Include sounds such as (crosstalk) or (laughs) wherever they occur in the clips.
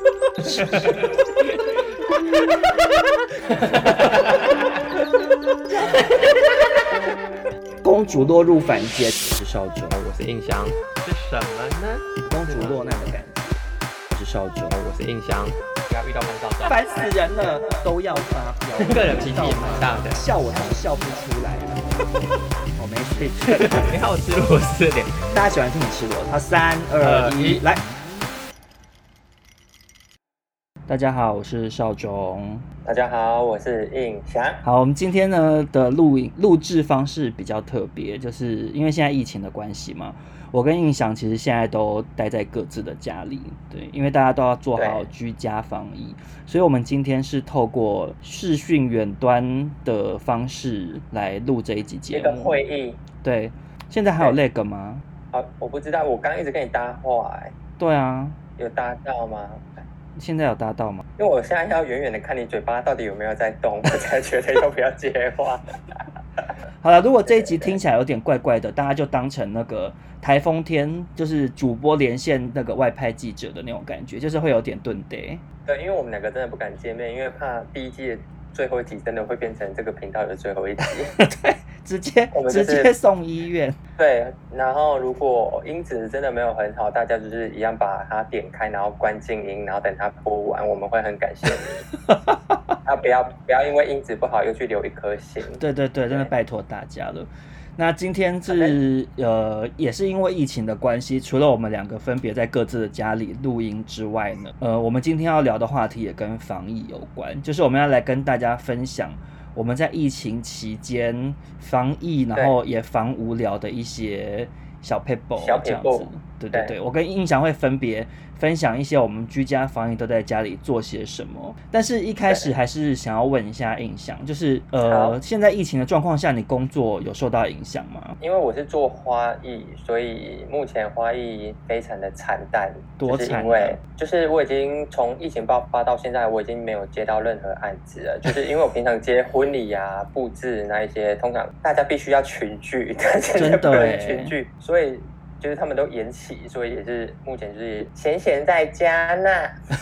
(laughs) 公主落入凡间，我是少主，我是印象，是什么呢？公主落难的感觉。我是少主，我是印象，不要遇到烦躁，烦死人了，都要发飙。个人脾气也蛮大的，笑我是笑不出来了。我没事，(laughs) 你好吃螺丝脸，大家喜欢听你吃螺丝。好，三二一，来。大家好，我是邵忠。大家好，我是印翔。好，我们今天呢的录影录制方式比较特别，就是因为现在疫情的关系嘛，我跟印翔其实现在都待在各自的家里，对，因为大家都要做好居家防疫，所以我们今天是透过视讯远端的方式来录这一集节目。一个会议。对，现在还有那个吗？啊，我不知道，我刚一直跟你搭话，哎。对啊。有搭到吗？现在有搭到吗？因为我现在要远远的看你嘴巴到底有没有在动，(laughs) 我才觉得要不要接话。(laughs) 好了，如果这一集听起来有点怪怪的，大家就当成那个台风天，就是主播连线那个外派记者的那种感觉，就是会有点顿呆。对，因为我们两个真的不敢见面，因为怕第一季。最后一集真的会变成这个频道的最后一集，(laughs) 对，直接、就是、直接送医院。对，然后如果音质真的没有很好，大家就是一样把它点开，然后关静音，然后等它播完，我们会很感谢你。(laughs) 啊，不要不要因为音质不好又去留一颗心。对对对，真的拜托大家了。那今天是呃，也是因为疫情的关系，除了我们两个分别在各自的家里录音之外呢，呃，我们今天要聊的话题也跟防疫有关，就是我们要来跟大家分享我们在疫情期间防疫，然后也防无聊的一些小 paper 这样子。对对对，我跟印象会分别。分享一些我们居家防疫都在家里做些什么，但是一开始还是想要问一下印象，就是呃，现在疫情的状况下，你工作有受到影响吗？因为我是做花艺，所以目前花艺非常的惨淡。多惨！就是因为就是我已经从疫情爆发到现在，我已经没有接到任何案子了。(laughs) 就是因为我平常接婚礼啊、布置那一些，通常大家必须要群聚，真的不能群聚，所以。就是他们都延期，所以也是目前就是闲闲在家呢。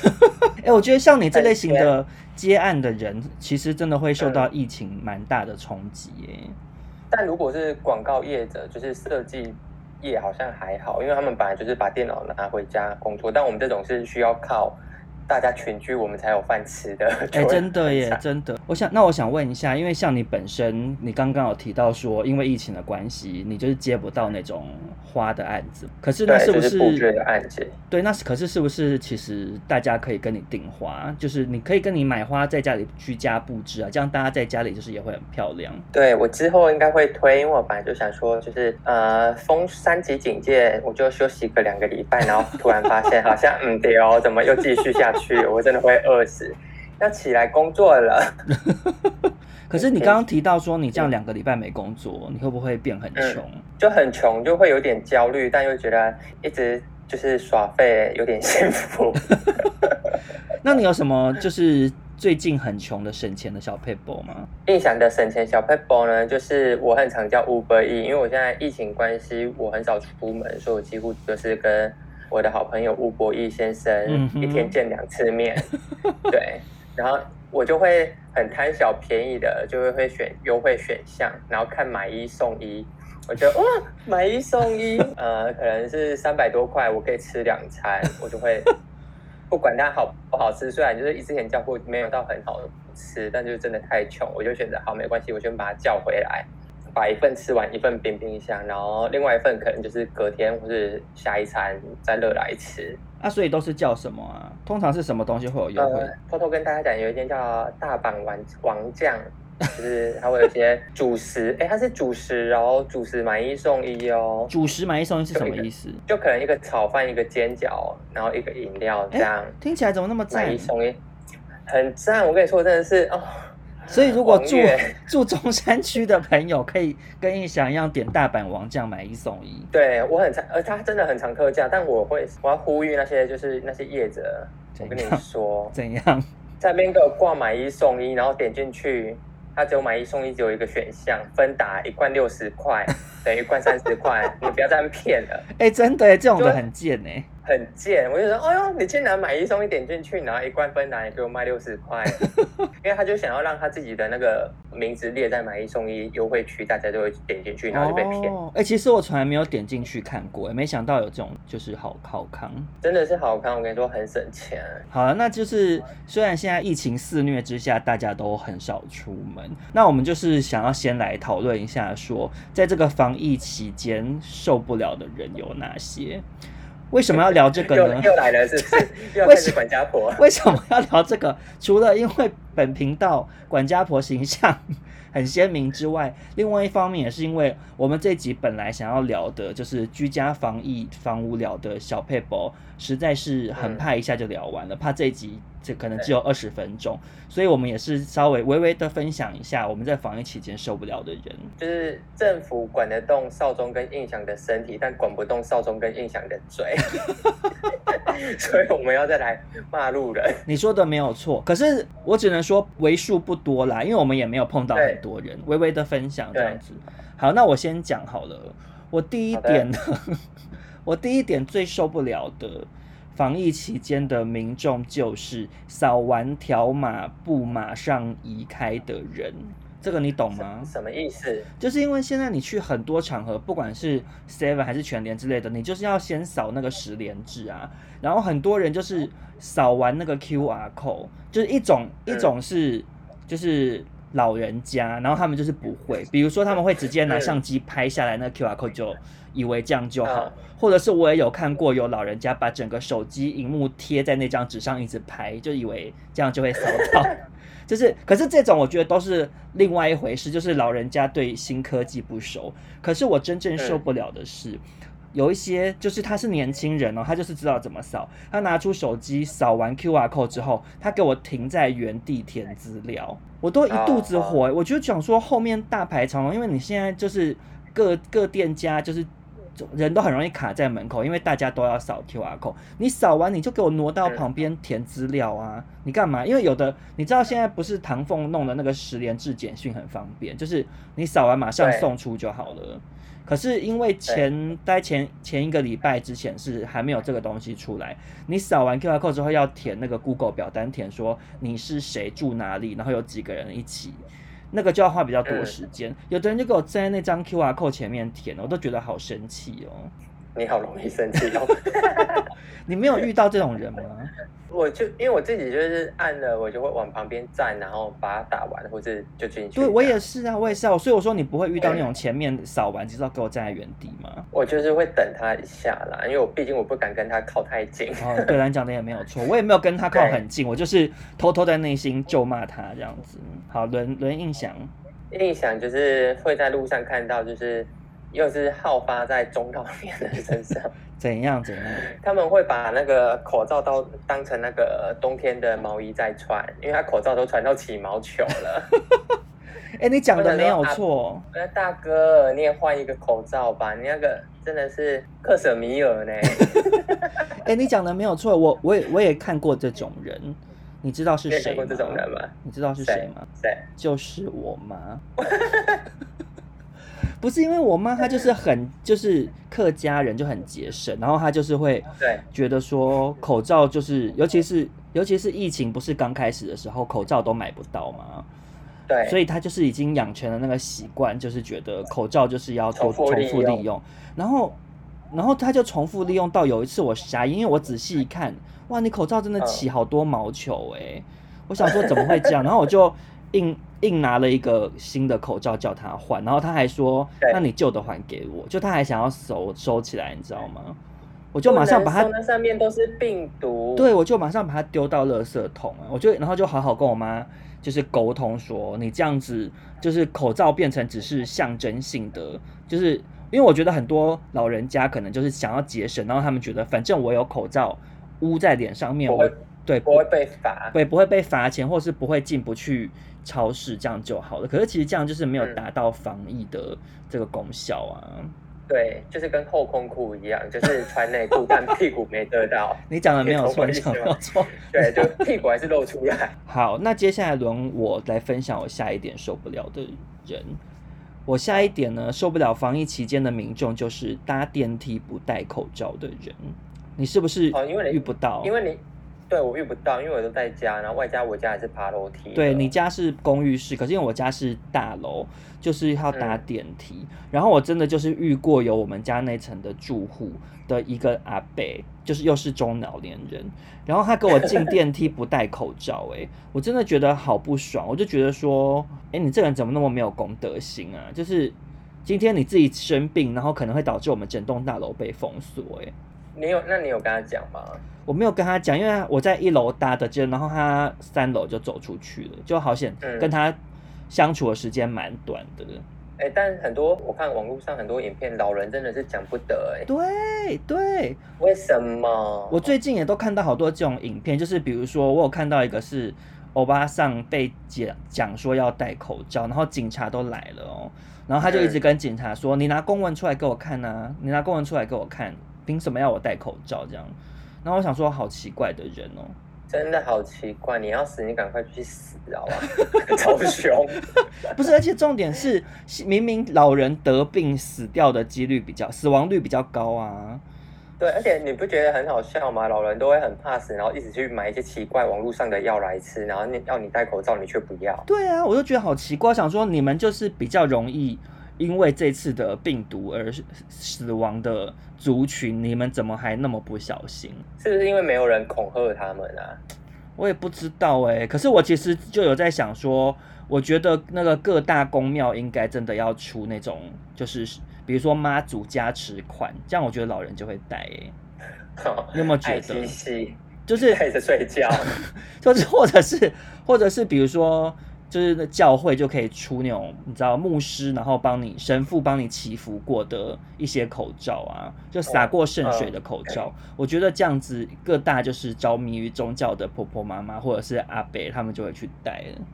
(laughs) 哎、欸，我觉得像你这类型的接案的人，其实真的会受到疫情蛮大的冲击耶。但如果是广告业者，就是设计业，好像还好，因为他们本来就是把电脑拿回家工作。但我们这种是需要靠。大家群居，我们才有饭吃的。哎、(laughs) 欸，真的耶，真的。我想，那我想问一下，因为像你本身，你刚刚有提到说，因为疫情的关系，你就是接不到那种花的案子。可是那是不是？布的案子。对，那是可是是不是？其实大家可以跟你订花，就是你可以跟你买花，在家里居家布置啊，这样大家在家里就是也会很漂亮。对，我之后应该会推，因为我本来就想说，就是呃，封三级警戒，我就休息个两个礼拜，然后突然发现好像 (laughs) 嗯对哦，怎么又继续下？去，我真的会饿死，要起来工作了。(laughs) 可是你刚刚提到说，你这样两个礼拜没工作，你会不会变很穷？嗯，就很穷，就会有点焦虑，但又觉得一直就是耍废，有点幸福。(laughs) 那你有什么就是最近很穷的省钱的小撇步吗？印象的省钱小撇步呢，就是我很常叫 Uber Eats，因为我现在疫情关系，我很少出门，所以我几乎就是跟。我的好朋友吴博义先生一天见两次面，嗯、对，然后我就会很贪小便宜的，就会会选优惠选项，然后看买一送一，我觉得哇，买一送一，(laughs) 呃，可能是三百多块，我可以吃两餐，我就会不管它好不好吃，虽然就是之前叫过没有到很好的吃，但就是真的太穷，我就选择好没关系，我先把它叫回来。把一份吃完，一份冰冰箱，然后另外一份可能就是隔天或是下一餐再热来吃。啊，所以都是叫什么啊？通常是什么东西会有优惠？呃，偷偷跟大家讲，有一间叫大阪王王将，就是它会有一些 (laughs) 主食，哎、欸，它是主食，然后主食买一送一哦。主食买一送一是什么意思？就可能一个炒饭，一个煎饺，然后一个饮料这样。听起来怎么那么赞？买一送一，很赞！我跟你说，真的是哦。所以，如果住 (laughs) 住中山区的朋友，可以跟印象一样点大阪王酱买一送一。对，我很常，呃，他真的很常特价，但我会，我要呼吁那些就是那些业者，我跟你说，怎样，在那边给我挂买一送一，然后点进去，他只有买一送一，只有一个选项，分打一罐六十块，等于灌三十块，(laughs) 你不要再骗了。哎、欸，真的，这种的很贱哎。很贱，我就说，哎呦，你竟然买一送一点进去，然后一罐芬兰给我卖六十块，(laughs) 因为他就想要让他自己的那个名字列在买一送一优惠区，大家就会点进去，然后就被骗。哎、哦欸，其实我从来没有点进去看过，没想到有这种就是好好康，真的是好康。我跟你说，很省钱。好了，那就是虽然现在疫情肆虐之下，大家都很少出门，那我们就是想要先来讨论一下说，说在这个防疫期间受不了的人有哪些。为什么要聊这个呢？又，又来了，是不是？(laughs) 管家婆？(laughs) 为什么要聊这个？除了因为本频道管家婆形象很鲜明之外，另外一方面也是因为我们这集本来想要聊的就是居家防疫防无聊的小撇步，实在是很怕一下就聊完了，嗯、怕这一集。这可能只有二十分钟，所以我们也是稍微微微的分享一下我们在防疫期间受不了的人，就是政府管得动少中跟印象的身体，但管不动少中跟印象的嘴，(laughs) (laughs) 所以我们要再来骂路人。你说的没有错，可是我只能说为数不多啦，因为我们也没有碰到很多人，微微的分享这样子。好，那我先讲好了，我第一点呢，我第一点最受不了的。防疫期间的民众就是扫完条码不马上移开的人，这个你懂吗？什么意思？就是因为现在你去很多场合，不管是 Seven 还是全联之类的，你就是要先扫那个十连制啊。然后很多人就是扫完那个 QR code，就是一种一种是就是老人家，然后他们就是不会，比如说他们会直接拿相机拍下来那个 QR code 就。以为这样就好，或者是我也有看过有老人家把整个手机荧幕贴在那张纸上一直拍，就以为这样就会扫到。(laughs) 就是，可是这种我觉得都是另外一回事，就是老人家对新科技不熟。可是我真正受不了的是，有一些就是他是年轻人哦，他就是知道怎么扫，他拿出手机扫完 QR code 之后，他给我停在原地填资料，我都一肚子火。我就想说后面大排长龙，因为你现在就是各各店家就是。人都很容易卡在门口，因为大家都要扫 QR code。你扫完你就给我挪到旁边填资料啊！你干嘛？因为有的你知道现在不是唐凤弄的那个十连制简讯很方便，就是你扫完马上送出就好了。可是因为前待前前一个礼拜之前是还没有这个东西出来，你扫完 QR code 之后要填那个 Google 表单，填说你是谁住哪里，然后有几个人一起。那个就要花比较多时间，嗯，有的人就给我站在那张 QR code 前面填，我都觉得好生气哦。你好容易生气哦。(laughs) 你没有遇到这种人吗？我就因为我自己就是按了，我就会往旁边站，然后把它打完，或者就进去。对，我也是啊，我也是啊。所以我说你不会遇到那种前面扫完，就是要给我站在原地吗？我就是会等他一下啦，因为我毕竟我不敢跟他靠太近。哦，对，你讲的也没有错，我也没有跟他靠很近，我就是偷偷在内心咒骂他这样子。好，轮轮印象，印象就是会在路上看到，就是又是好发在中老年人身上。怎 (laughs) 样怎样？(laughs) 他们会把那个口罩都当成那个冬天的毛衣在穿，因为他口罩都穿到起毛球了。(laughs) 哎、欸，你讲的没有错。那大哥，你也换一个口罩吧，你那个真的是克什米尔呢。哎、欸，你讲的没有错，我我也我也看过这种人，你知道是谁吗？这种人吗？你知道是谁吗？谁？就是我妈。不是因为我妈，她就是很就是客家人，就很节省，然后她就是会觉得说口罩就是，尤其是尤其是疫情不是刚开始的时候，口罩都买不到嘛，对，所以她就是已经养成了那个习惯，就是觉得口罩就是要重重复利用，然后然后她就重复利用到有一次我瞎，因为我仔细一看，哇，你口罩真的起好多毛球哎、欸，我想说怎么会这样，然后我就。硬硬拿了一个新的口罩叫他换，然后他还说：“那你旧的还给我。”就他还想要收收起来，你知道吗？我就马上把它那上面都是病毒。对，我就马上把它丢到垃圾桶啊！我就然后就好好跟我妈就是沟通说：“你这样子就是口罩变成只是象征性的，就是因为我觉得很多老人家可能就是想要节省，然后他们觉得反正我有口罩捂在脸上面，我对不会被罚，对不会被罚钱，或是不会进不去。”超市这样就好了，可是其实这样就是没有达到防疫的这个功效啊。嗯、对，就是跟后空裤一样，就是穿内裤，但屁股没得到。(laughs) 你讲的没有错，你讲的没有错。(laughs) 对，就屁股还是露出来。好，那接下来轮我来分享我下一点受不了的人。我下一点呢，受不了防疫期间的民众就是搭电梯不戴口罩的人，你是不是？哦，因为你遇不到，因为你对我遇不到，因为我都在家，然后外加我家也是爬楼梯。对，你家是公寓式，可是因为我家是大楼，就是要搭电梯。嗯、然后我真的就是遇过有我们家那层的住户的一个阿伯，就是又是中老年人，然后他给我进 (laughs) 电梯不戴口罩，哎，我真的觉得好不爽，我就觉得说，哎，你这个人怎么那么没有公德心啊？就是今天你自己生病，然后可能会导致我们整栋大楼被封锁，哎。你有？那你有跟他讲吗？我没有跟他讲，因为我在一楼搭的，就然后他三楼就走出去了，就好险，跟他相处的时间蛮短的。哎、但很多我看网络上很多影片，老人真的是讲不得哎。对对，为什么？我最近也都看到好多这种影片，就是比如说我有看到一个是欧巴桑被讲讲说要戴口罩，然后警察都来了哦，然后他就一直跟警察说：“嗯、你拿公文出来给我看啊，你拿公文出来给我看。”凭什么要我戴口罩这样？然后我想说，好奇怪的人哦，真的好奇怪！你要死，你赶快去死好吧？(laughs) 超凶！(laughs) 不是，而且重点是，明明老人得病死掉的几率比较，死亡率比较高啊。对，而且你不觉得很好笑吗？老人都会很怕死，然后一直去买一些奇怪网络上的药来吃，然后你要你戴口罩，你却不要。对啊，我就觉得好奇怪，想说你们就是比较容易。因为这次的病毒而死亡的族群，你们怎么还那么不小心？是不是因为没有人恐吓他们啊？我也不知道哎、欸。可是我其实就有在想说，我觉得那个各大公庙应该真的要出那种，就是比如说妈祖加持款，这样我觉得老人就会戴哎、欸。(laughs) 你有没有觉得？就是 (laughs) 配着睡觉，(laughs) 就是或者是或者是比如说。就是那教会就可以出那种你知道牧师，然后帮你神父帮你祈福过的一些口罩啊，就洒过圣水的口罩。Oh. 我觉得这样子各大就是着迷于宗教的婆婆妈妈或者是阿伯，他们就会去戴了。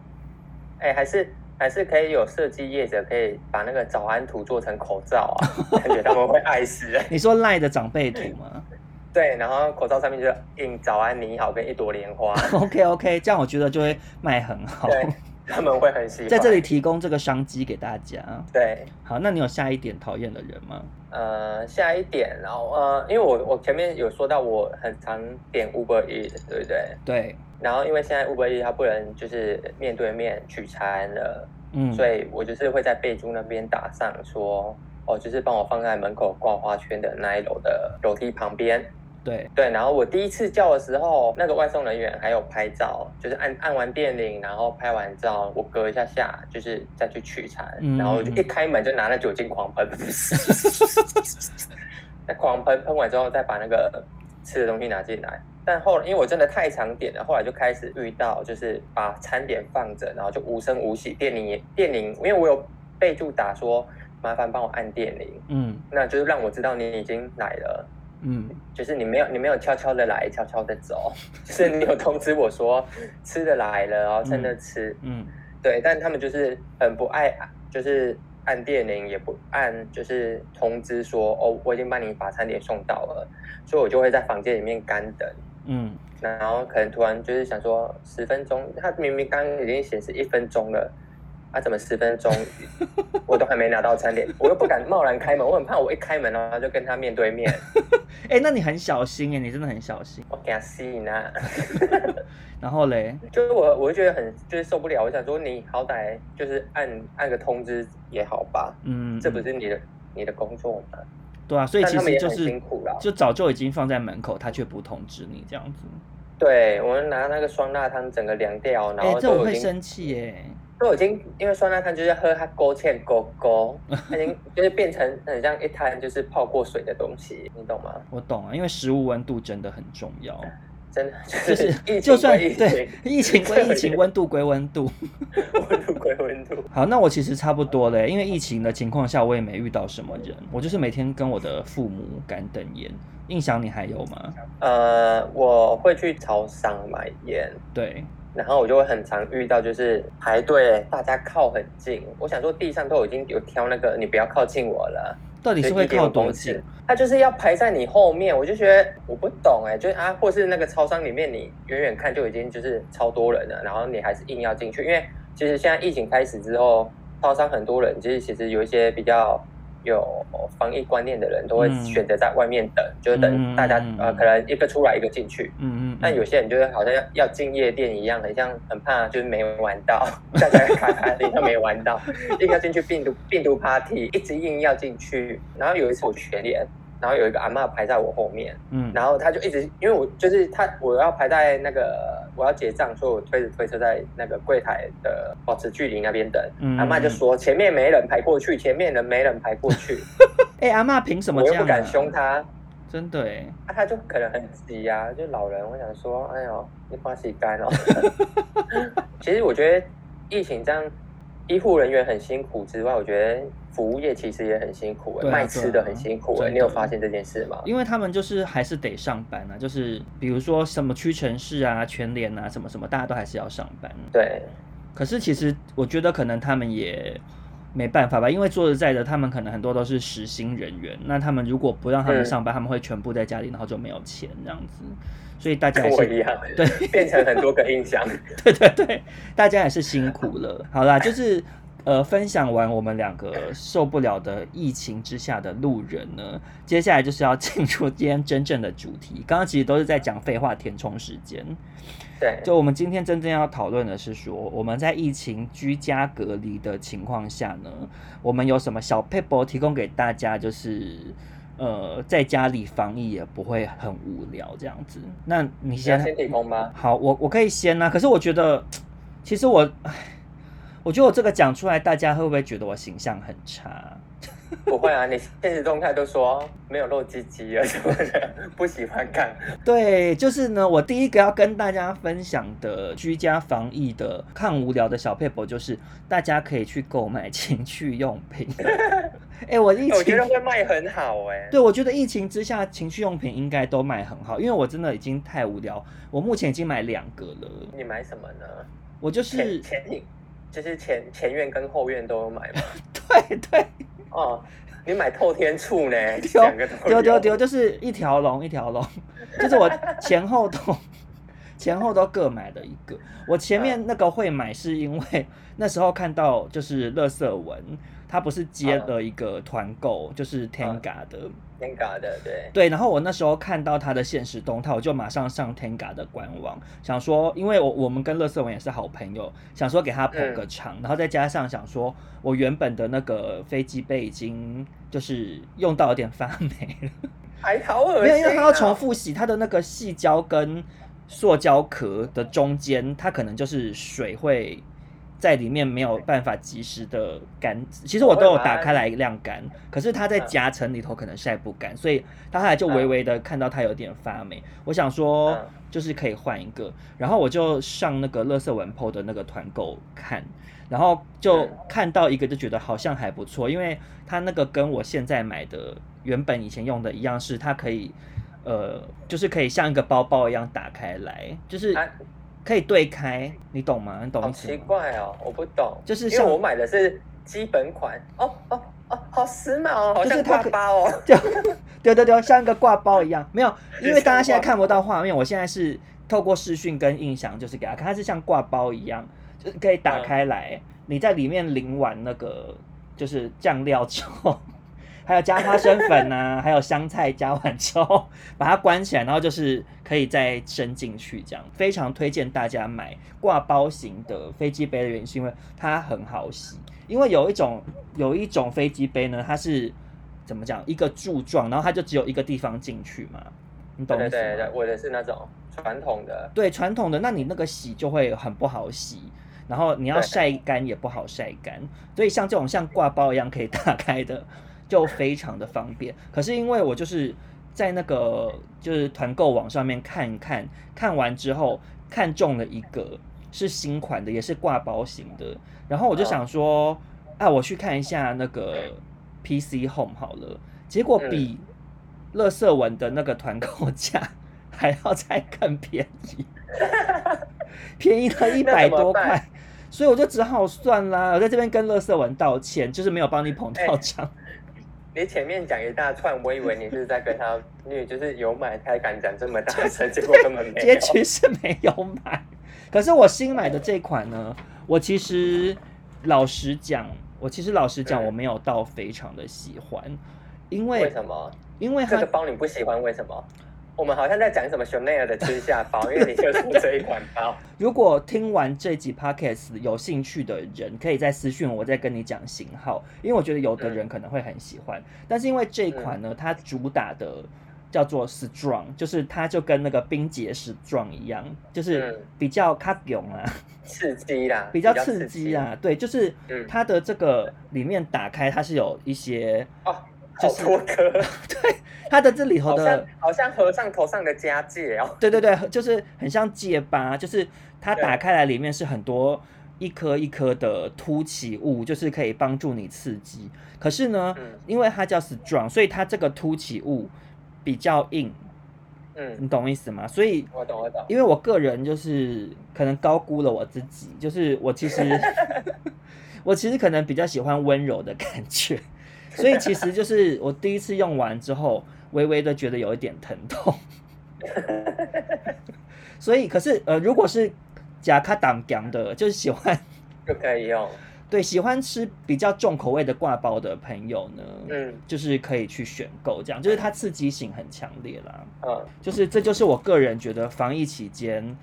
哎、欸，还是还是可以有设计业者可以把那个早安图做成口罩啊，(laughs) 感觉他们会爱死。(laughs) 你说赖的长辈图吗？对，然后口罩上面就印早安你好跟一朵莲花。(laughs) OK OK，这样我觉得就会卖很好。(laughs) 他们会很喜欢，在这里提供这个商机给大家。对，好，那你有下一点讨厌的人吗？呃，下一点，然后呃，因为我我前面有说到我很常点 Uber Eats，对不对？对。然后因为现在 Uber Eats 它不能就是面对面取餐了，嗯，所以我就是会在备注那边打上说，哦，就是帮我放在门口挂花圈的那一楼的楼梯旁边。对对，然后我第一次叫的时候，那个外送人员还有拍照，就是按按完电铃，然后拍完照，我隔一下下，就是再去取餐，嗯、然后就一开门就拿了酒精狂喷，(laughs) 那狂喷喷完之后，再把那个吃的东西拿进来。但后来因为我真的太常点了，后来就开始遇到，就是把餐点放着，然后就无声无息，电铃电铃，因为我有备注打说麻烦帮我按电铃，嗯，那就是让我知道你已经来了。嗯，就是你没有你没有悄悄的来，悄悄的走，(laughs) 就是你有通知我说吃的来了，然后趁着吃，嗯，嗯，对，但他们就是很不爱，就是按电铃也不按，就是通知说哦，我已经帮你把餐点送到了，所以我就会在房间里面干等，嗯，然后可能突然就是想说十分钟，他明明刚刚已经显示一分钟了。他、啊、怎么十分钟 (laughs) 我都还没拿到餐点，我又不敢贸然开门，我很怕我一开门然后就跟他面对面。(laughs) 哎、欸，那你很小心哎，你真的很小心。我给他吸引啊。然后嘞，就是我，我就觉得很就是受不了。我想说，你好歹就是按按个通知也好吧。嗯，这不是你的你的工作吗？对啊，所以其实就是辛苦了，就早就已经放在门口，他却不通知你这样子。对，我们拿那个酸辣汤整个凉掉，然后哎、欸，这我会生气耶。都已经因为酸辣汤就是喝它勾芡勾勾，(laughs) 它已经就是变成很像一滩就是泡过水的东西，你懂吗？我懂啊，因为食物温度真的很重要，真的就是就算对疫情归 (laughs) 疫情，温度归温度，温度归温度。(laughs) 好，那我其实差不多嘞，因为疫情的情况下，我也没遇到什么人，我就是每天跟我的父母干等烟。印象你还有吗？呃，我会去超商买烟，对。然后我就会很常遇到，就是排队，大家靠很近。我想说，地上都已经有挑那个，你不要靠近我了。到底是会靠多近？他就是要排在你后面，我就觉得我不懂哎，就是啊，或是那个超商里面，你远远看就已经就是超多人了，然后你还是硬要进去，因为其实现在疫情开始之后，超商很多人，其实其实有一些比较有防疫观念的人，都会选择在外面等，嗯、就是等大家、嗯、呃，可能一个出来一个进去。嗯嗯。但有些人就是好像要要进夜店一样，很像很怕就是没玩到，(laughs) 大家卡卡里都没玩到，(laughs) 硬要进去病毒病毒 party，一直硬要进去。然后有一次我全联。然后有一个阿妈排在我后面，嗯，然后他就一直，因为我就是他，我要排在那个我要结账，所以我推着推车在那个柜台的保持距离那边等。嗯、阿妈就说前面没人排过去，前面人没人排过去。(laughs) 哎、欸，阿妈凭什么这样、啊？我又不敢凶他，真的哎。啊，他就可能很急啊，就老人。我想说，哎呦，你把洗干哦。(laughs) 其实我觉得疫情这样。医护人员很辛苦之外，我觉得服务业其实也很辛苦，啊、卖吃的很辛苦。你有发现这件事吗？因为他们就是还是得上班啊，就是比如说什么屈臣氏啊、全联啊，什么什么，大家都还是要上班。对。可是其实我觉得可能他们也没办法吧，因为说实在的，他们可能很多都是实薪人员，那他们如果不让他们上班，嗯、他们会全部在家里，然后就没有钱这样子。所以大家也是一样，对，(laughs) 变成很多个印象。(laughs) 对对对，大家也是辛苦了。好啦，就是呃，分享完我们两个受不了的疫情之下的路人呢，接下来就是要进入今天真正的主题。刚刚其实都是在讲废话填充时间。对，就我们今天真正要讨论的是说，我们在疫情居家隔离的情况下呢，我们有什么小 paper 提供给大家，就是。呃，在家里防疫也不会很无聊这样子。那你先先提供吗？好，我我可以先啊。可是我觉得，其实我，我觉得我这个讲出来，大家会不会觉得我形象很差？(laughs) 不会啊，你现实动态都说没有露鸡鸡啊什么的，不喜欢看。对，就是呢，我第一个要跟大家分享的居家防疫的抗无聊的小撇步，就是大家可以去购买情趣用品。(laughs) 哎、欸，我疫情我觉得会卖很好哎、欸。对，我觉得疫情之下情趣用品应该都卖很好，因为我真的已经太无聊。我目前已经买两个了。你买什么呢？我就是前前就是前前院跟后院都有买嘛。(laughs) 对对。哦，你买透天厝呢？(laughs) 丢丢丢，就是一条龙一条龙，就是我前后都前后都各买了一个。我前面那个会买是因为 (laughs) 那时候看到就是乐色文。他不是接了一个团购，啊、就是 Tenga 的，Tenga 的，对对。然后我那时候看到他的现实动态，我就马上上 Tenga 的官网，想说，因为我我们跟乐色文也是好朋友，想说给他捧个场，嗯、然后再加上想说，我原本的那个飞机杯已经就是用到有点发霉了，(laughs) 还好恶心、啊，没有，因为他要重复洗，他的那个细胶跟塑胶壳的中间，它可能就是水会。在里面没有办法及时的干，其实我都有打开来晾干，可是它在夹层里头可能晒不干，所以它后来就微微的看到它有点发霉。我想说就是可以换一个，然后我就上那个乐色文 PO 的那个团购看，然后就看到一个就觉得好像还不错，因为它那个跟我现在买的原本以前用的一样，是它可以呃就是可以像一个包包一样打开来，就是。可以对开，你懂吗？你懂奇怪哦，我不懂。就是因为我买的是基本款哦哦哦，好时髦哦，好像挂包哦，(laughs) 就对对对，像一个挂包一样。没有，因为大家现在看不到画面，我现在是透过视讯跟印象，就是给他看，它是像挂包一样，就是可以打开来，嗯、你在里面淋完那个就是酱料之后。还有加花生粉啊，(laughs) 还有香菜，加完之后 (laughs) 把它关起来，然后就是可以再伸进去，这样非常推荐大家买挂包型的飞机杯的原因是因为它很好洗。因为有一种有一种飞机杯呢，它是怎么讲一个柱状，然后它就只有一个地方进去嘛，你懂吗？对对对，我的是那种传统的。对，传统的，那你那个洗就会很不好洗，然后你要晒干也不好晒干，所以像这种像挂包一样可以打开的。就非常的方便，可是因为我就是在那个就是团购网上面看一看，看完之后看中了一个是新款的，也是挂包型的，然后我就想说，啊，我去看一下那个 PC Home 好了，结果比乐色文的那个团购价 (laughs) 还要再更便宜，(laughs) 便宜了一百多块，所以我就只好算啦，我在这边跟乐色文道歉，就是没有帮你捧到场。你前面讲一大串，我以为你是在跟他，你就是有买才敢讲这么大声，结果根本没有。(laughs) 结局是没有买，可是我新买的这款呢，我其实老实讲，我其实老实讲，我没有到非常的喜欢，因为为什么？因为这个包你不喜欢，为什么？我们好像在讲什么 Chanel 的春夏包，因为你就出这一款包。(laughs) 如果听完这集 Podcast 有兴趣的人，可以再私讯我，再跟你讲型号，因为我觉得有的人可能会很喜欢。嗯、但是因为这一款呢，它主打的叫做 Strong，就是它就跟那个冰结 Strong 一样，就是比较卡勇啊，刺激啦，(laughs) 比较刺激啊。对，就是它的这个里面打开，它是有一些哦。就是、好多颗，(laughs) 对，它的这里头的好像，好像和尚头上的家戒哦。对对对，就是很像戒疤，就是它打开来里面是很多一颗一颗的凸起物，就是可以帮助你刺激。可是呢，嗯、因为它叫 strong，所以它这个凸起物比较硬。嗯，你懂意思吗？所以我懂我懂，因为我个人就是可能高估了我自己，就是我其实 (laughs) 我其实可能比较喜欢温柔的感觉。(laughs) 所以其实就是我第一次用完之后，微微的觉得有一点疼痛。所以可是呃，如果是假卡挡讲的，就是喜欢就可以用。对，喜欢吃比较重口味的挂包的朋友呢，嗯，就是可以去选购这样，就是它刺激性很强烈啦。嗯，就是这就是我个人觉得防疫期间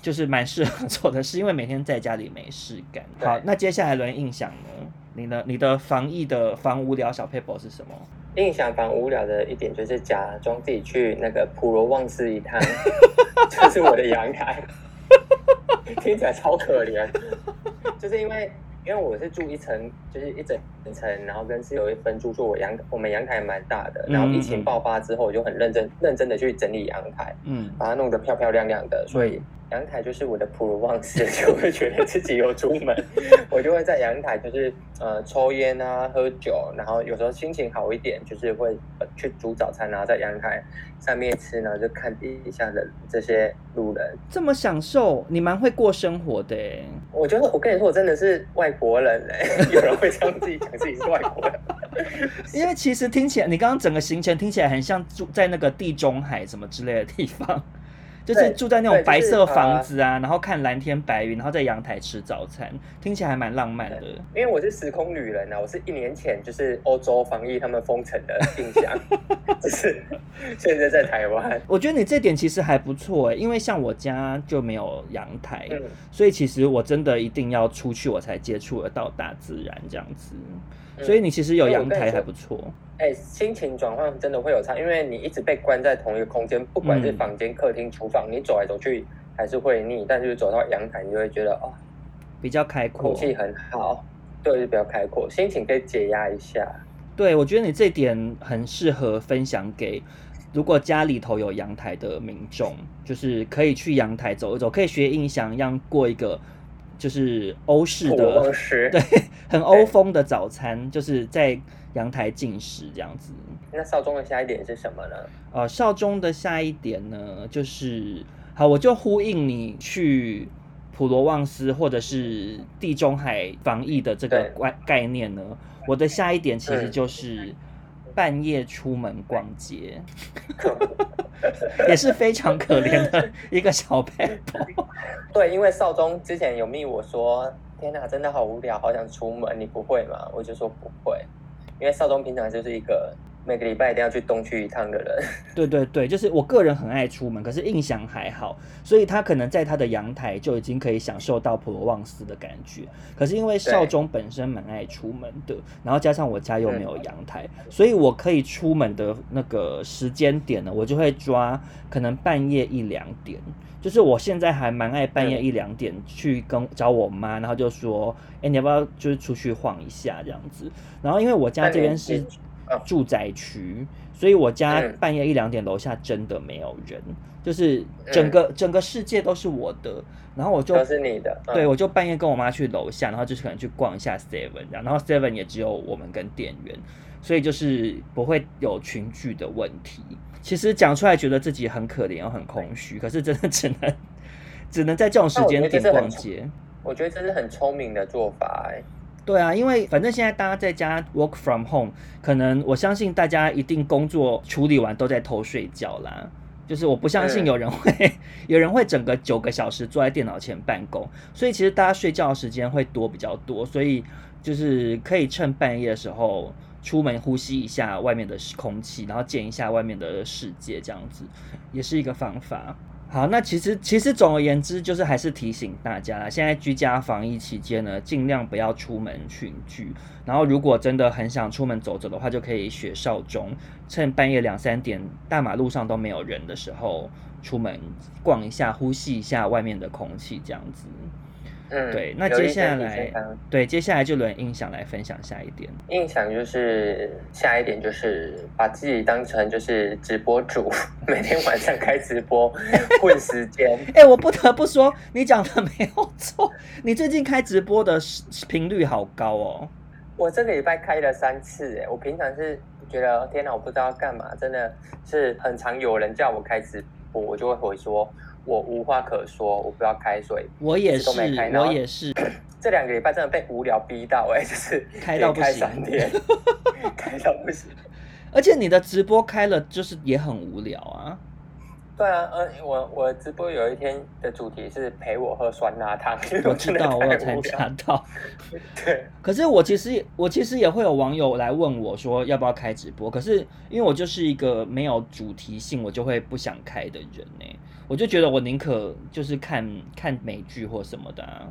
就是蛮适合做的事，因为每天在家里没事干。好，那接下来轮印象呢？你的你的防疫的防无聊小 paper 是什么？印象防无聊的一点就是假装自己去那个普罗旺斯一趟，(laughs) 这是我的阳台，(laughs) 听起来超可怜，(laughs) 就是因为因为我是住一层，就是一整层，然后跟室友一分住，住我阳我们阳台蛮大的，然后疫情爆发之后，我就很认真认真的去整理阳台，嗯，把它弄得漂漂亮亮的，所以。阳台就是我的普罗旺斯，(laughs) 就会觉得自己有出门，(laughs) 我就会在阳台，就是呃抽烟啊、喝酒，然后有时候心情好一点，就是会去煮早餐，然后在阳台上面吃，然后就看底下的这些路人。这么享受，你蛮会过生活的。我觉得我跟你说，我真的是外国人哎，(laughs) 有人会这样自己讲自己是外国人，因为其实听起来，你刚刚整个行程听起来很像住在那个地中海什么之类的地方。就是住在那种白色房子啊，就是、然后看蓝天白云，然后在阳台吃早餐，听起来还蛮浪漫的。因为我是时空旅人啊，我是一年前就是欧洲防疫他们封城的印象，(laughs) 就是现在在台湾。(laughs) 我觉得你这点其实还不错哎，因为像我家就没有阳台，嗯、所以其实我真的一定要出去我才接触得到大自然这样子。所以你其实有阳台还不错。哎、欸，心情转换真的会有差，因为你一直被关在同一个空间，不管是房间、客厅、厨房，你走来走去还是会腻。但是走到阳台，你就会觉得哦，比较开阔，空气很好，对，就比较开阔，心情可以解压一下。对，我觉得你这点很适合分享给如果家里头有阳台的民众，就是可以去阳台走一走，可以学印象一样过一个。就是欧式的，(laughs) 对，很欧风的早餐，就是在阳台进食这样子。那少中的下一点是什么呢？呃，少中的下一点呢，就是好，我就呼应你去普罗旺斯或者是地中海防疫的这个概概念呢。我的下一点其实就是半夜出门逛街，(laughs) 也是非常可怜的一个小撇步。(laughs) 对，因为少中之前有密我说，天哪，真的好无聊，好想出门，你不会吗？我就说不会，因为少中平常就是一个每个礼拜一定要去东区一趟的人。(laughs) 对对对，就是我个人很爱出门，可是印象还好，所以他可能在他的阳台就已经可以享受到普罗旺斯的感觉。可是因为少中本身蛮爱出门的，然后加上我家又没有阳台，嗯，所以我可以出门的那个时间点呢，我就会抓可能半夜一两点。就是我现在还蛮爱半夜一两点去跟找我妈，然后就说，哎、欸，你要不要就是出去晃一下这样子？然后因为我家这边是住宅区，所以我家半夜一两点楼下真的没有人，就是整个整个世界都是我的。然后我就都是你的，对，我就半夜跟我妈去楼下，然后就是可能去逛一下 Seven，然后 Seven 也只有我们跟店员，所以就是不会有群聚的问题。其实讲出来觉得自己很可怜又很空虚，可是真的 (laughs) 只能只能在这种时间点逛街。我觉得这是很聪明的做法，哎。对啊，因为反正现在大家在家 work from home，可能我相信大家一定工作处理完都在偷睡觉啦。就是我不相信有人会、嗯、(laughs) 有人会整个九个小时坐在电脑前办公，所以其实大家睡觉的时间会多比较多，所以就是可以趁半夜的时候出门呼吸一下外面的空气，然后见一下外面的世界，这样子也是一个方法。好，那其实其实总而言之，就是还是提醒大家啦，现在居家防疫期间呢，尽量不要出门群聚。然后如果真的很想出门走走的话，就可以学少中，趁半夜两三点大马路上都没有人的时候出门逛一下，呼吸一下外面的空气，这样子。嗯，对，那接下来，对，接下来就轮印象来分享下一点。印象就是下一点就是把自己当成就是直播主，(laughs) 每天晚上开直播混时间。(laughs) 哎、欸，我不得不说，你讲的没有错，你最近开直播的频率好高哦。我这个礼拜开了三次，哎，我平常是觉得天哪，我不知道要干嘛，真的是很常有人叫我开直播，我就会回说。我无话可说，我不要开水，我也是，我也是。(clears throat) 这两个礼拜真的被无聊逼到，哎，就是开到不行，(laughs) 开到不行。而且你的直播开了，就是也很无聊啊。对啊，呃，我我直播有一天的主题是陪我喝酸辣汤，(laughs) 我知道，我有参加到。(laughs) 对，可是我其实我其实也会有网友来问我说要不要开直播，可是因为我就是一个没有主题性，我就会不想开的人呢。我就觉得我宁可就是看看美剧或什么的啊。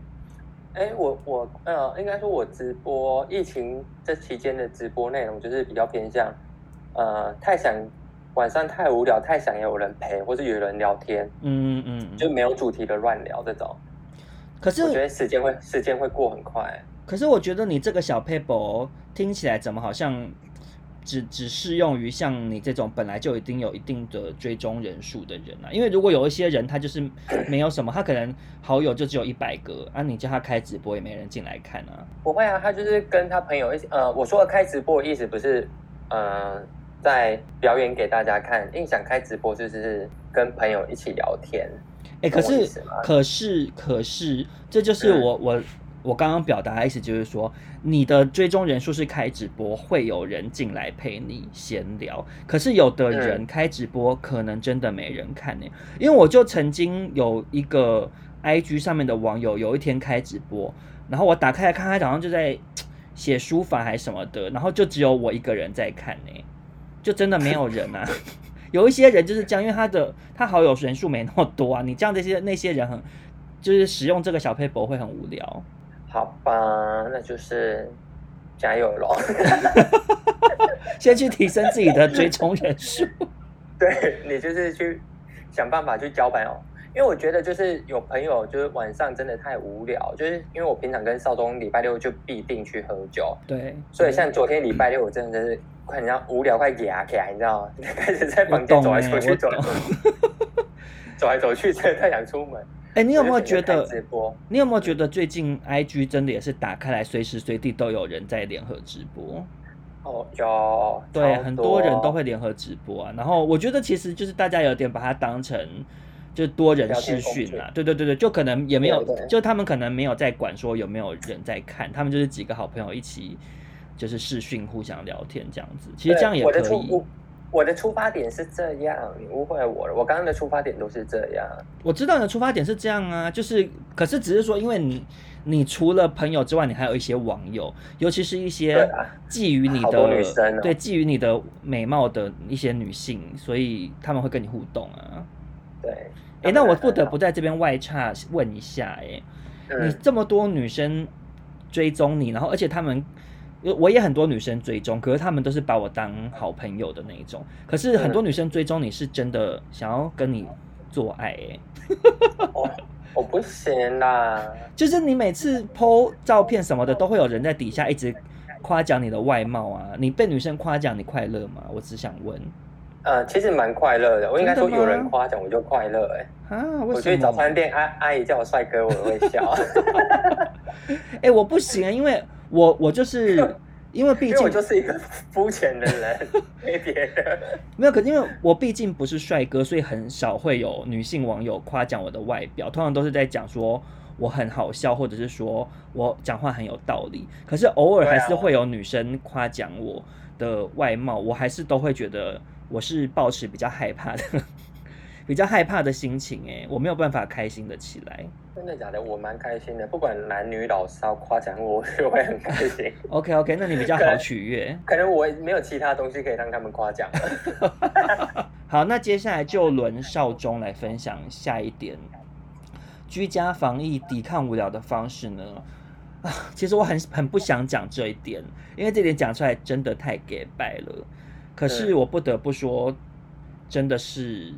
哎、欸，我我呃，应该说我直播疫情这期间的直播内容就是比较偏向呃，太想。晚上太无聊，太想有人陪，或是有人聊天，嗯嗯，就没有主题的乱聊这种。可是我觉得时间会时间会过很快。可是我觉得你这个小 paper 听起来怎么好像只只适用于像你这种本来就已经有一定的追踪人数的人啊？因为如果有一些人他就是没有什么，他可能好友就只有一百个啊，你叫他开直播也没人进来看啊。不会啊，他就是跟他朋友一起。呃，我说的开直播的意思不是呃。在表演给大家看，印象开直播就是跟朋友一起聊天。哎、欸，可是可是可是，这就是我、嗯、我我刚刚表达的意思，就是说你的追踪人数是开直播，会有人进来陪你闲聊。可是有的人开直播可能真的没人看呢、欸，因为我就曾经有一个 IG 上面的网友，有一天开直播，然后我打开来看，他好像就在写书法还是什么的，然后就只有我一个人在看呢、欸。就真的没有人啊，(laughs) 有一些人就是这样，因为他的他好友人数没那么多啊。你这样这些那些人很，就是使用这个小撇步会很无聊。好吧，那就是加油喽！(laughs) 先去提升自己的追踪人数。(laughs) 对，你就是去想办法去交朋友，因为我觉得就是有朋友就是晚上真的太无聊，就是因为我平常跟少东礼拜六就必定去喝酒，对，所以像昨天礼拜六我真的是。快，你知道无聊，快压起来，你知道吗？(laughs) 开始在房间走来走去，走来走去，走来走去，真的太想出门。哎、欸，你有没有觉得直播？你有没有觉得最近 IG 真的也是打开来，随时随地都有人在联合直播？哦，有，对，很多人都会联合直播啊。然后我觉得其实就是大家有点把它当成就多人视讯啊，对对对对，就可能也没有，就他们可能没有在管说有没有人在看，他们就是几个好朋友一起。就是视讯互相聊天这样子，其实这样也可以。我的出我的出发点是这样，你误会我了。我刚刚的出发点都是这样。我知道你的出发点是这样啊，就是可是只是说，因为你你除了朋友之外，你还有一些网友，尤其是一些觊觎你的女生，对觊觎你的美貌的一些女性，所以他们会跟你互动啊。对，哎、欸，那我不得不在这边外插问一下、欸，哎、嗯，你这么多女生追踪你，然后而且他们。我也很多女生追踪，可是他们都是把我当好朋友的那一种。可是很多女生追踪你是真的想要跟你做爱、欸，哎，我我不行啦。(laughs) 就是你每次 po 照片什么的，都会有人在底下一直夸奖你的外貌啊。你被女生夸奖，你快乐吗？我只想问。呃，其实蛮快乐的。我应该说有人夸奖我就快乐、欸，哎。啊，我去早餐店阿阿姨叫我帅哥，我会笑。(laughs) 哎、欸，我不行啊，因为。我我就是 (laughs) 因为毕竟我就是一个肤浅的人，(laughs) 没别的。没有，可是因为我毕竟不是帅哥，所以很少会有女性网友夸奖我的外表，通常都是在讲说我很好笑，或者是说我讲话很有道理。可是偶尔还是会有女生夸奖我的外貌，我还是都会觉得我是抱持比较害怕的。(laughs) 比较害怕的心情哎，我没有办法开心的起来。真的假的？我蛮开心的，不管男女老少夸奖我，我会很开心。(laughs) OK OK，那你比较好取悦。可能我没有其他东西可以让他们夸奖。(laughs) 好，那接下来就轮少中来分享下一点，居家防疫抵抗无聊的方式呢？啊，(laughs) 其实我很很不想讲这一点，因为这点讲出来真的太给拜了。可是我不得不说，真的是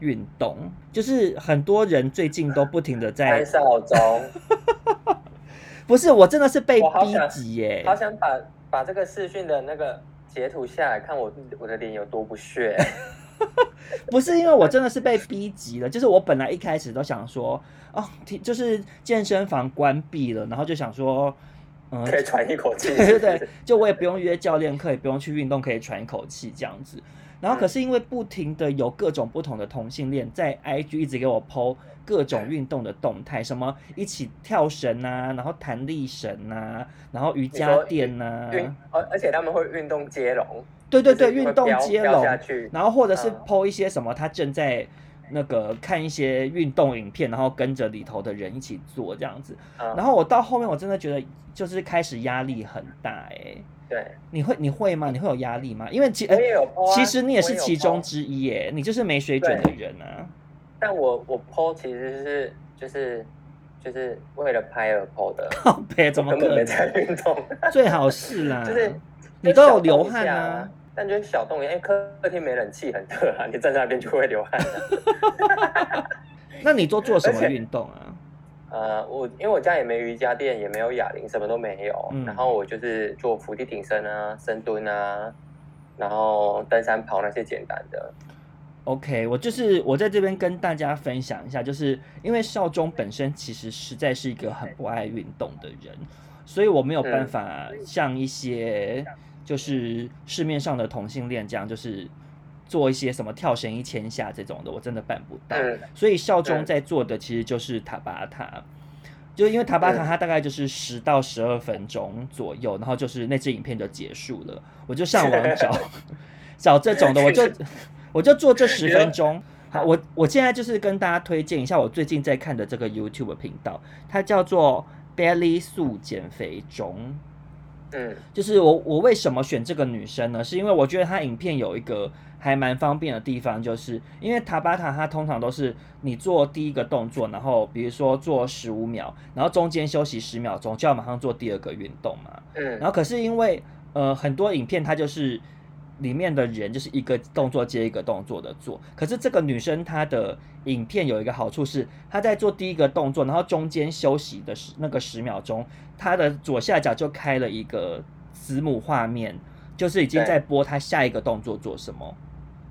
运动，就是很多人最近都不停的在少中，(laughs) 不是我真的是被逼急耶，好想把把这个视讯的那个截图下来看我我的脸有多不屑。(laughs) 不是因为我真的是被逼急了，就是我本来一开始都想说，哦，就是健身房关闭了，然后就想说，嗯，可以喘一口气，对对对，就我也不用约教练课，也不用去运动，可以喘一口气这样子。然后可是因为不停的有各种不同的同性恋在 IG 一直给我 po 各种运动的动态，什么一起跳绳啊，然后弹力绳啊，然后瑜伽垫啊，而而且他们会运动接龙。对对对，运动接龙，然后或者是 po 一些什么，他正在那个看一些运动影片，然后跟着里头的人一起做这样子。然后我到后面我真的觉得就是开始压力很大哎。对，你会你会吗？你会有压力吗？因为其、啊、其实你也是其中之一耶，你就是没水准的人啊。但我我 po 其实是就是就是为了拍而 po 的，(laughs) 别怎么可能？在运动，最好是啦，(laughs) 就是你都有流汗啊。但就是小动因为客客厅没冷气，很热啊，你站在那边就会流汗。(laughs) 那你都做什么运动啊？呃，我因为我家也没瑜伽垫，也没有哑铃，什么都没有。嗯、然后我就是做伏地挺身啊、深蹲啊，然后登山跑那些简单的。OK，我就是我在这边跟大家分享一下，就是因为少中本身其实实在是一个很不爱运动的人，所以我没有办法像一些。就是市面上的同性恋这样，就是做一些什么跳绳一千下这种的，我真的办不到。所以少中在做的其实就是塔巴塔，就因为塔巴塔它大概就是十到十二分钟左右，然后就是那支影片就结束了。我就上网找 (laughs) 找这种的，我就我就做这十分钟。好，我我现在就是跟大家推荐一下我最近在看的这个 YouTube 频道，它叫做 Belly 素减肥中。嗯，就是我我为什么选这个女生呢？是因为我觉得她影片有一个还蛮方便的地方，就是因为塔巴塔它通常都是你做第一个动作，然后比如说做十五秒，然后中间休息十秒钟，就要马上做第二个运动嘛。嗯，然后可是因为呃很多影片它就是里面的人就是一个动作接一个动作的做，可是这个女生她的影片有一个好处是她在做第一个动作，然后中间休息的十那个十秒钟。她的左下角就开了一个子母画面，就是已经在播她下一个动作做什么。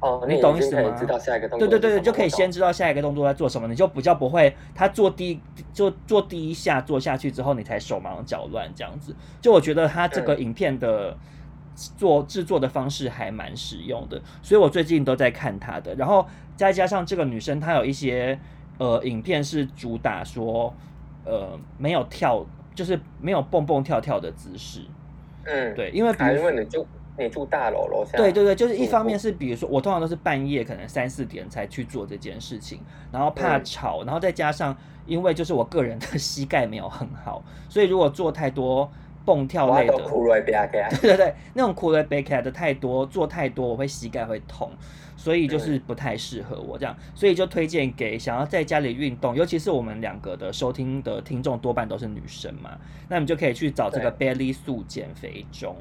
哦，你懂意思吗？知道下一个动作。对对对，就可以先知道下一个动作在做什么，你就比较不会他做第一就做第一下做下去之后，你才手忙脚乱这样子。就我觉得他这个影片的做制作的方式还蛮实用的，所以我最近都在看他的。然后再加上这个女生，她有一些呃影片是主打说呃没有跳。就是没有蹦蹦跳跳的姿势，嗯，对，因为比如因为你住你住大楼楼下，对对对，就是一方面是比如说我通常都是半夜可能三四点才去做这件事情，然后怕吵，然后再加上因为就是我个人的 (laughs) 膝盖没有很好，所以如果做太多蹦跳类的，(laughs) 对对对，那种苦累背起来的太多，做太多我会膝盖会痛。所以就是不太适合我这样，所以就推荐给想要在家里运动，尤其是我们两个的收听的听众多半都是女生嘛，那你就可以去找这个 Belly 素减肥中，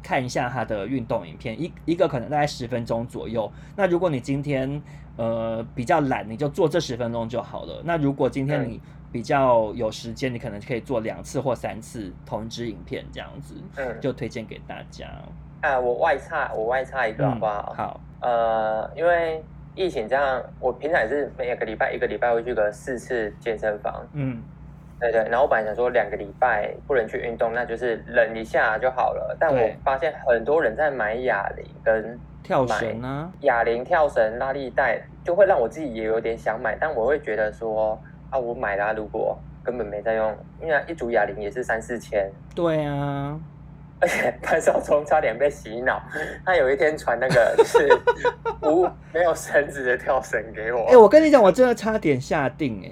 看一下她的运动影片，一一个可能大概十分钟左右。那如果你今天呃比较懒，你就做这十分钟就好了。那如果今天你比较有时间，你可能可以做两次或三次同一支影片这样子，嗯就推荐给大家。啊，我外差，我外差一个好不好？嗯、好。呃，因为疫情这样，我平常也是每个礼拜一个礼拜会去个四次健身房。嗯，对对。然后我本来想说两个礼拜不能去运动，那就是忍一下就好了。但我发现很多人在买哑铃跟跳绳啊，哑铃、跳绳、拉力带，就会让我自己也有点想买。但我会觉得说啊，我买了，如果根本没在用，因为一组哑铃也是三四千。对啊。而且潘少聪差点被洗脑，他有一天传那个就是无 (laughs) 没有绳子的跳绳给我。哎、欸，我跟你讲，我真的差点下定哎、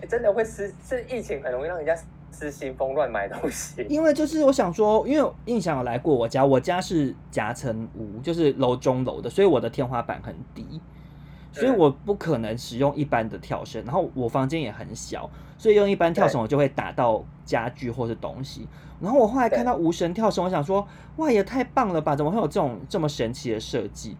欸，真的会失，是疫情很容易让人家失心疯乱买东西。因为就是我想说，因为印象有来过我家，我家是夹层屋，就是楼中楼的，所以我的天花板很低。所以我不可能使用一般的跳绳，然后我房间也很小，所以用一般跳绳我就会打到家具或是东西。然后我后来看到无绳跳绳，我想说，哇，也太棒了吧！怎么会有这种这么神奇的设计？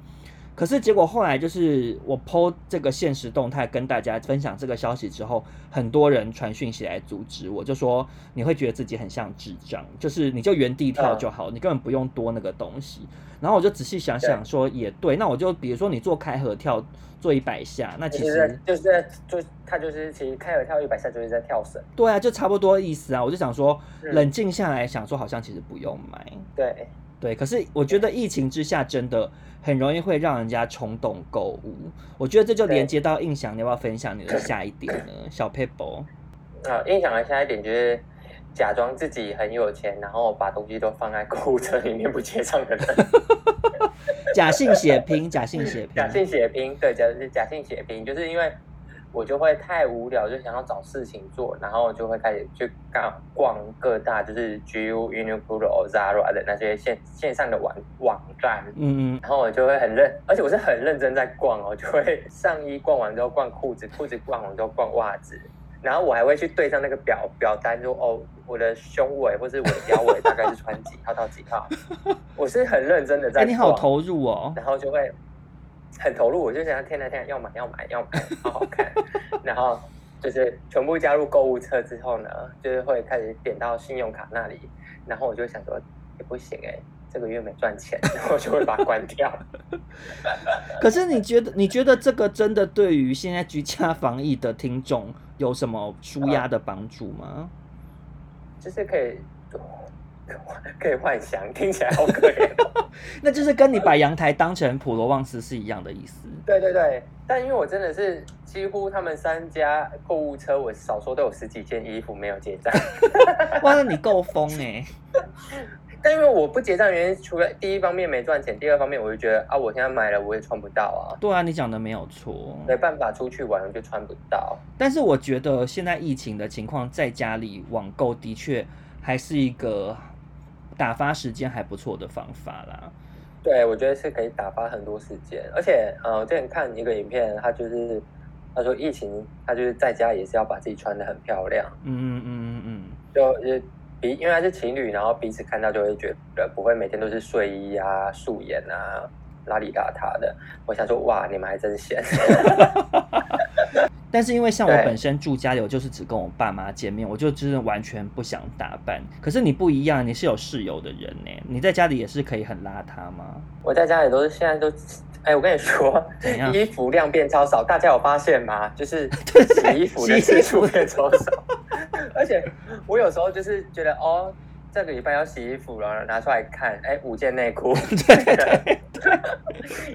可是结果后来就是我 po 这个现实动态跟大家分享这个消息之后，很多人传讯息来阻止我，就说你会觉得自己很像智障，就是你就原地跳就好，你根本不用多那个东西。然后我就仔细想想说，也对，那我就比如说你做开合跳做一百下，那其实就是在就他就是其实开合跳一百下就是在跳绳，对啊，就差不多意思啊。我就想说冷静下来想说，好像其实不用买，对。对，可是我觉得疫情之下真的很容易会让人家冲动购物。我觉得这就连接到印象，你要不要分享你的下一点呢？(coughs) 小撇步。啊，印象的下一点就是假装自己很有钱，然后把东西都放在购物车里面不结账的人。(laughs) 假性血拼，假性血拼，假性血拼，对，假是假性血拼，就是因为。我就会太无聊，就想要找事情做，然后就会开始去逛逛各大就是 GU、Uniqlo、Zara 的那些线线上的网网站，嗯嗯，然后我就会很认，而且我是很认真在逛哦，就会上衣逛完之后逛裤子，裤子逛完之后逛袜子，然后我还会去对上那个表表单，就哦，我的胸围或是我的腰围大概是穿几 (laughs) 号到几号，我是很认真的在逛，欸，你好投入哦，然后就会。很投入，我就想天哪天哪要买要买要买，好好看。(laughs) 然后就是全部加入购物车之后呢，就是会开始点到信用卡那里，然后我就想说也不行哎、欸，这个月没赚钱，(laughs) 然后就会把它关掉。(laughs) 可是你觉得你觉得这个真的对于现在居家防疫的听众有什么舒压的帮助吗？就是可以。(laughs) 可以幻想，听起来好可怜。(laughs) 那就是跟你把阳台当成普罗旺斯是一样的意思。对对对，但因为我真的是几乎他们三家购物车，我少说都有十几件衣服没有结账。(laughs) 哇，那你够疯哎！但因为我不结账原因，除了第一方面没赚钱，第二方面我就觉得啊，我现在买了我也穿不到啊。对啊，你讲的没有错，没办法出去玩就穿不到。但是我觉得现在疫情的情况，在家里网购的确还是一个。打发时间还不错的方法啦，对，我觉得是可以打发很多时间，而且呃，我之前看一个影片，他就是他说疫情，他就是在家也是要把自己穿的很漂亮，嗯嗯嗯嗯嗯，就就彼因为他是情侣，然后彼此看到就会觉得不会每天都是睡衣啊、素颜啊、邋里邋遢的。我想说，哇，你们还真闲。(laughs) (laughs) 但是因为像我本身住家里，我就是只跟我爸妈见面，我就真的完全不想打扮。可是你不一样，你是有室友的人呢，你在家里也是可以很邋遢吗？我在家里都是现在都，哎，我跟你说，衣服量变超少，大家有发现吗？就是 (laughs) 洗衣服的次数变超少，(laughs) 而且我有时候就是觉得哦。这个礼拜要洗衣服了，拿出来看，哎，五件内裤，对 (laughs) 对对，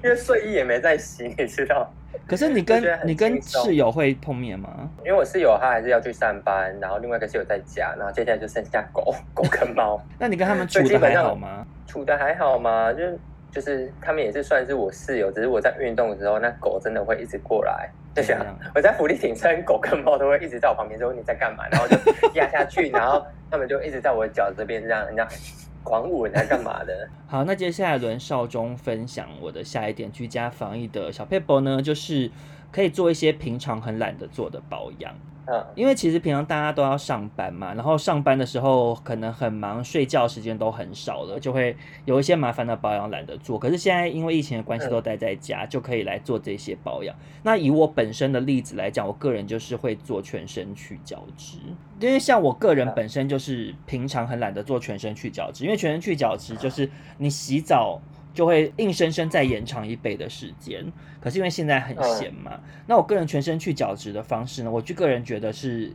(laughs) 因为睡衣也没在洗，你知道。可是你跟你跟室友会碰面吗？因为我室友他还是要去上班，然后另外一个室友在家，然后接下来就剩下狗狗跟猫。那你跟他们处的还好吗？处的还好吗？就就是他们也是算是我室友，只是我在运动的时候，那狗真的会一直过来。就想 (laughs) 我在福利挺身，狗跟猫都会一直在我旁边说你在干嘛，然后就压下去，然后他们就一直在我脚这边这样，人家狂吻在干嘛的？(laughs) 好，那接下来轮少中分享我的下一点居家防疫的小撇步呢，就是可以做一些平常很懒得做的保养。因为其实平常大家都要上班嘛，然后上班的时候可能很忙，睡觉时间都很少了，就会有一些麻烦的保养懒得做。可是现在因为疫情的关系，都待在家，就可以来做这些保养。那以我本身的例子来讲，我个人就是会做全身去角质，因为像我个人本身就是平常很懒得做全身去角质，因为全身去角质就是你洗澡。就会硬生生再延长一倍的时间，可是因为现在很闲嘛，嗯、那我个人全身去角质的方式呢，我就个人觉得是，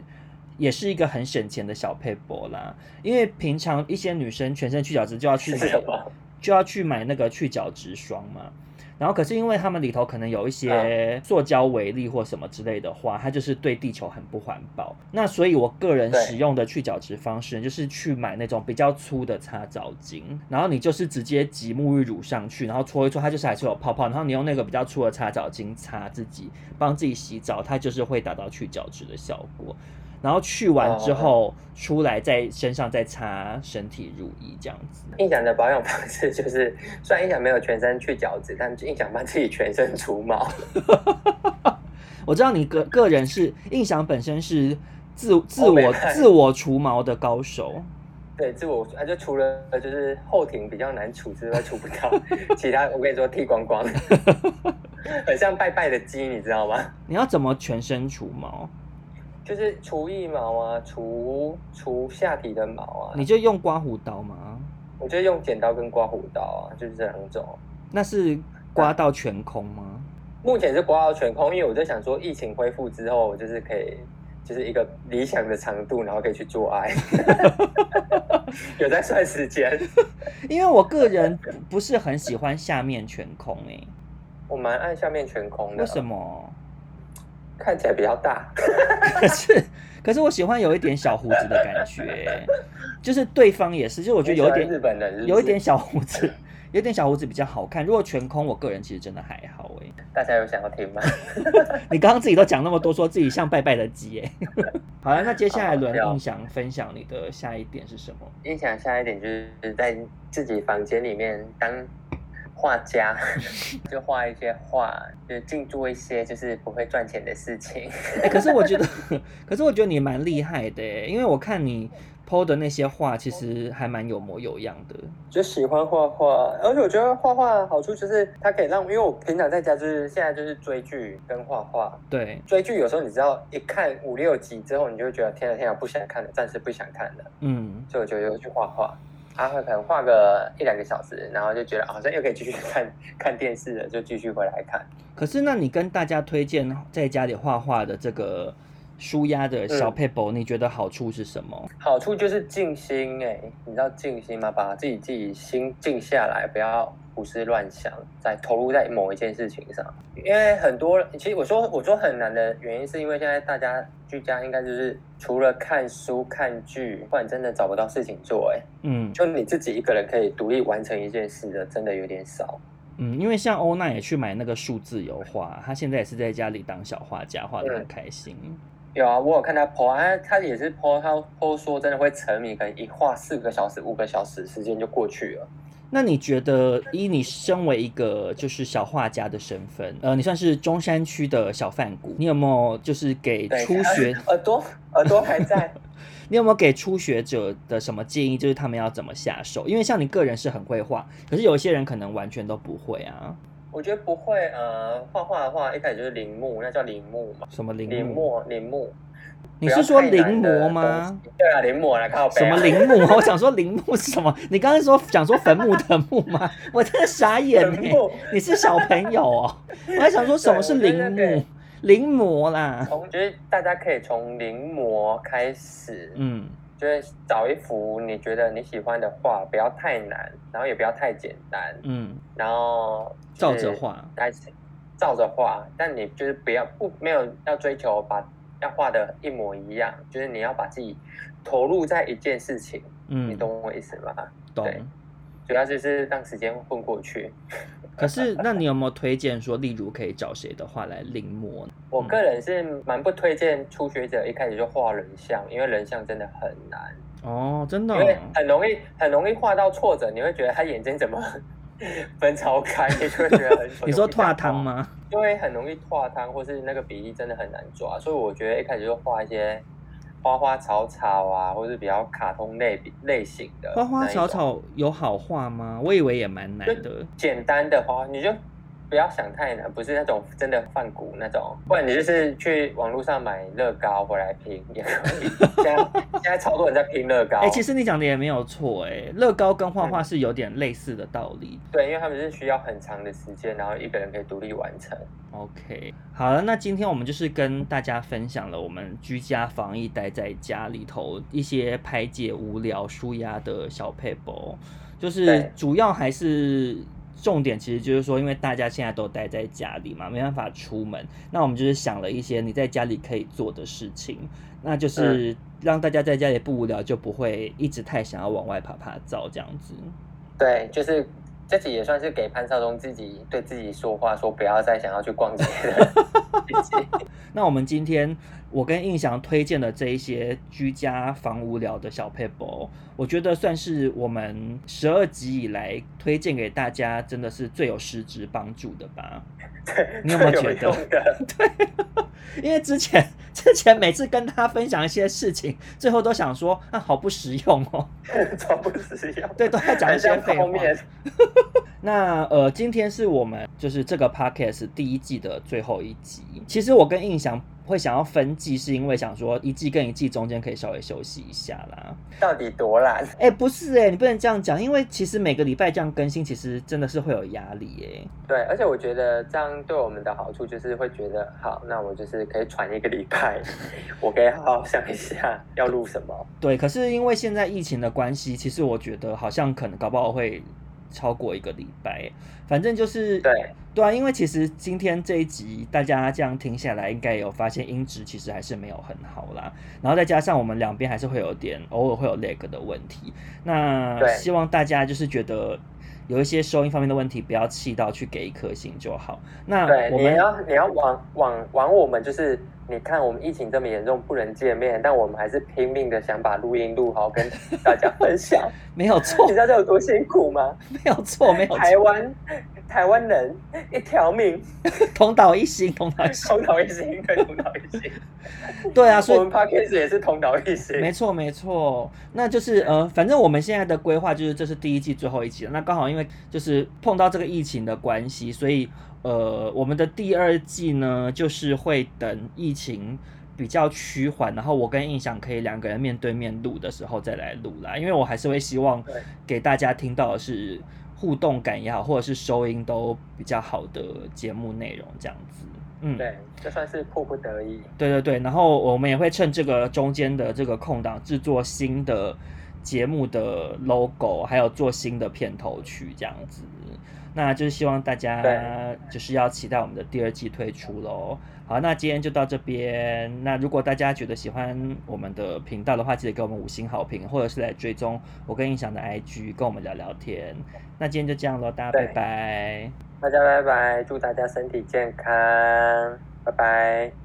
也是一个很省钱的小配博啦。因为平常一些女生全身去角质就要去买，就要去买那个去角质霜嘛。然后可是因为他们里头可能有一些塑胶微粒或什么之类的话，它就是对地球很不环保。那所以我个人使用的去角质方式就是去买那种比较粗的擦澡巾，然后你就是直接挤沐浴乳上去，然后搓一搓，它就是还是有泡泡，然后你用那个比较粗的擦澡巾擦自己，帮自己洗澡，它就是会达到去角质的效果。然后去完之后出来，在身上再擦身体乳液这样子。印象的保养方式就是，虽然印象没有全身去角质，但印象帮自己全身除毛。(laughs) 我知道你个个人是印象本身是自自我自我除毛的高手。对，自我啊，就除了就是后庭比较难除之外，除不到 (laughs) 其他。我跟你说，剃光光，(laughs) 很像拜拜的鸡，你知道吗？你要怎么全身除毛？就是除腋毛啊，除除下体的毛啊，你就用刮胡刀吗？我就用剪刀跟刮胡刀啊，就是这两种。那是刮到全空吗？目前是刮到全空，因为我在想说，疫情恢复之后，就是可以，就是一个理想的长度，然后可以去做爱。(laughs) 有在算时间，因为我个人不是很喜欢下面全空诶、欸。我蛮爱下面全空的。为什么？看起来比较大，(laughs) 可是可是我喜欢有一点小胡子的感觉，(laughs) 就是对方也是，就我觉得有一点日本人是是，有一点小胡子，有点小胡子比较好看。如果全空，我个人其实真的还好哎。大家有想要听吗？(laughs) 你刚刚自己都讲那么多，说自己像拜拜的鸡哎。好了，那接下来轮印象分享你的下一点是什么？印象下一点就是在自己房间里面当。画家 (laughs) 就画一些画，就净做一些就是不会赚钱的事情。欸，可是我觉得，(laughs) 可是我觉得你蛮厉害的，因为我看你 PO 的那些画，其实还蛮有模有样的。就喜欢画画，而且我觉得画画好处就是它可以让，因为我平常在家就是现在就是追剧跟画画。对，追剧有时候你知道一看五六集之后，你就会觉得天啊天啊不想看了，暂时不想看了。嗯，所以我就又去画画。他会可能画个一两个小时，然后就觉得好像又可以继续 (laughs) 看看电视了，就继续回来看。可是，那你跟大家推荐在家里画画的这个舒压的小撇步，嗯，你觉得好处是什么？好处就是静心哎，你知道静心吗？把自己自己心静下来，不要。胡思乱想，在投入在某一件事情上，因为很多，其实我说我说很难的原因，是因为现在大家居家，应该就是除了看书、看剧，不然真的找不到事情做。哎，嗯，就你自己一个人可以独立完成一件事的，真的有点少。嗯，因为像欧娜也去买那个数字油画，她现在也是在家里当小画家，画的很开心。有啊，我有看他 po 啊，他也是 po，她 po 说真的会沉迷，可能一画四个小时、五个小时，时间就过去了。那你觉得，以你身为一个就是小画家的身份，呃，你算是中山区的小梵谷，你有没有就是给初学 (laughs) 耳朵耳朵还在？(laughs) 你有没有给初学者的什么建议？就是他们要怎么下手？因为像你个人是很会画，可是有些人可能完全都不会啊。我觉得不会，呃，画画的话，一开始就是临摹，那叫临摹嘛。什么临临摹？临摹。你是说临摹吗？对啊，临摹来靠北。什么临摹？我想说临摹是什么？你刚刚说想说坟墓的墓吗？我真的傻眼呢。你是小朋友哦？(laughs) 我还想说什么是临摹？临摹啦。从就是大家可以从临摹开始，嗯，就是找一幅你觉得你喜欢的画，不要太难，然后也不要太简单，嗯，然后照着画开始，照着画，但你就是不要不没有要追求把。要画的一模一样，就是你要把自己投入在一件事情，嗯，你懂我意思吗？懂。主要就是让时间混过去。(laughs) 可是，那你有没有推荐说，例如可以找谁的画来临摹？我个人是蛮不推荐初学者一开始就画人像，因为人像真的很难。哦，真的哦？因为很容易很容易画到挫折，你会觉得他眼睛怎么 (laughs) 分超开，你就会觉得很。(laughs) 你说画汤吗？因为很容易画汤，或是那个比例真的很难抓，所以我觉得一开始就画一些花花草草啊，或是比较卡通类类型的。花花草草有好画吗？我以为也蛮难的。简单的花，你就。不要想太难，不是那种真的梵谷那种，不然你就是去网络上买乐高回来拼也可以。(laughs) 现在现在超多人在拼乐高。哎、欸，其实你讲的也没有错，哎，乐高跟画画是有点类似的道理。嗯。对，因为他们是需要很长的时间，然后一个人可以独立完成。OK，好了，那今天我们就是跟大家分享了我们居家防疫待在家里头一些排解无聊、舒压的小配博，就是主要还是。重点其实就是说，因为大家现在都待在家里嘛，没办法出门，那我们就是想了一些你在家里可以做的事情，那就是让大家在家里不无聊，就不会一直太想要往外爬爬照这样子。对，就是。这己也算是给潘少忠自己对自己说话，说不要再想要去逛街了。(laughs) 那我们今天我跟印翔推荐的这一些居家防无聊的小 paper，，我觉得算是我们十二集以来推荐给大家，真的是最有实质帮助的吧？(laughs) 对，你有没有觉得？(laughs) 对，因为之前之前每次跟他分享一些事情，最后都想说啊，好不实用哦，(laughs) 超不实用。对，都在讲一些废话。那呃，今天是我们就是这个 podcast 第一季的最后一集。其实我跟印翔会想要分季，是因为想说一季跟一季中间可以稍微休息一下啦。到底多懒？(laughs) 哎、欸，不是哎、欸，你不能这样讲，因为其实每个礼拜这样更新，其实真的是会有压力哎、欸。对，而且我觉得这样对我们的好处就是会觉得，好，那我就是可以喘一个礼拜，(laughs) 我可以好好想一下要录什么。对，可是因为现在疫情的关系，其实我觉得好像可能搞不好会。超过一个礼拜，反正就是对对啊，因为其实今天这一集大家这样听下来，应该有发现音质其实还是没有很好啦。然后再加上我们两边还是会有点偶尔会有 lag 的问题，那希望大家就是觉得有一些收音方面的问题，不要气到去给一颗星就好。那我们你要你要往往往我们就是。你看，我们疫情这么严重，不能见面，但我们还是拼命的想把录音录好，跟大家分享。(laughs) 没有错，你知道这有多辛苦吗？没有错，没有错。台湾台湾人一条命，(laughs) 同岛一心，同岛一心，同岛一心，对，同岛一心。(laughs) 对啊，所以我们 Podcast 也是同岛一心。没错，没错。那就是呃，反正我们现在的规划就是这是第一季最后一集了。那刚好因为就是碰到这个疫情的关系，所以。呃，我们的第二季呢，就是会等疫情比较趋缓，然后我跟印象可以两个人面对面录的时候再来录啦。因为我还是会希望给大家听到的是互动感也好，或者是收音都比较好的节目内容这样子。嗯，对，这算是迫不得已。对对对，然后我们也会趁这个中间的这个空档制作新的节目的 logo，还有做新的片头曲这样子。那就是希望大家就是要期待我们的第二季推出喽。好，那今天就到这边。那如果大家觉得喜欢我们的频道的话，记得给我们五星好评，或者是来追踪我跟印象的 IG，跟我们聊聊天。那今天就这样喽，大家拜拜。大家拜拜，祝大家身体健康，拜拜。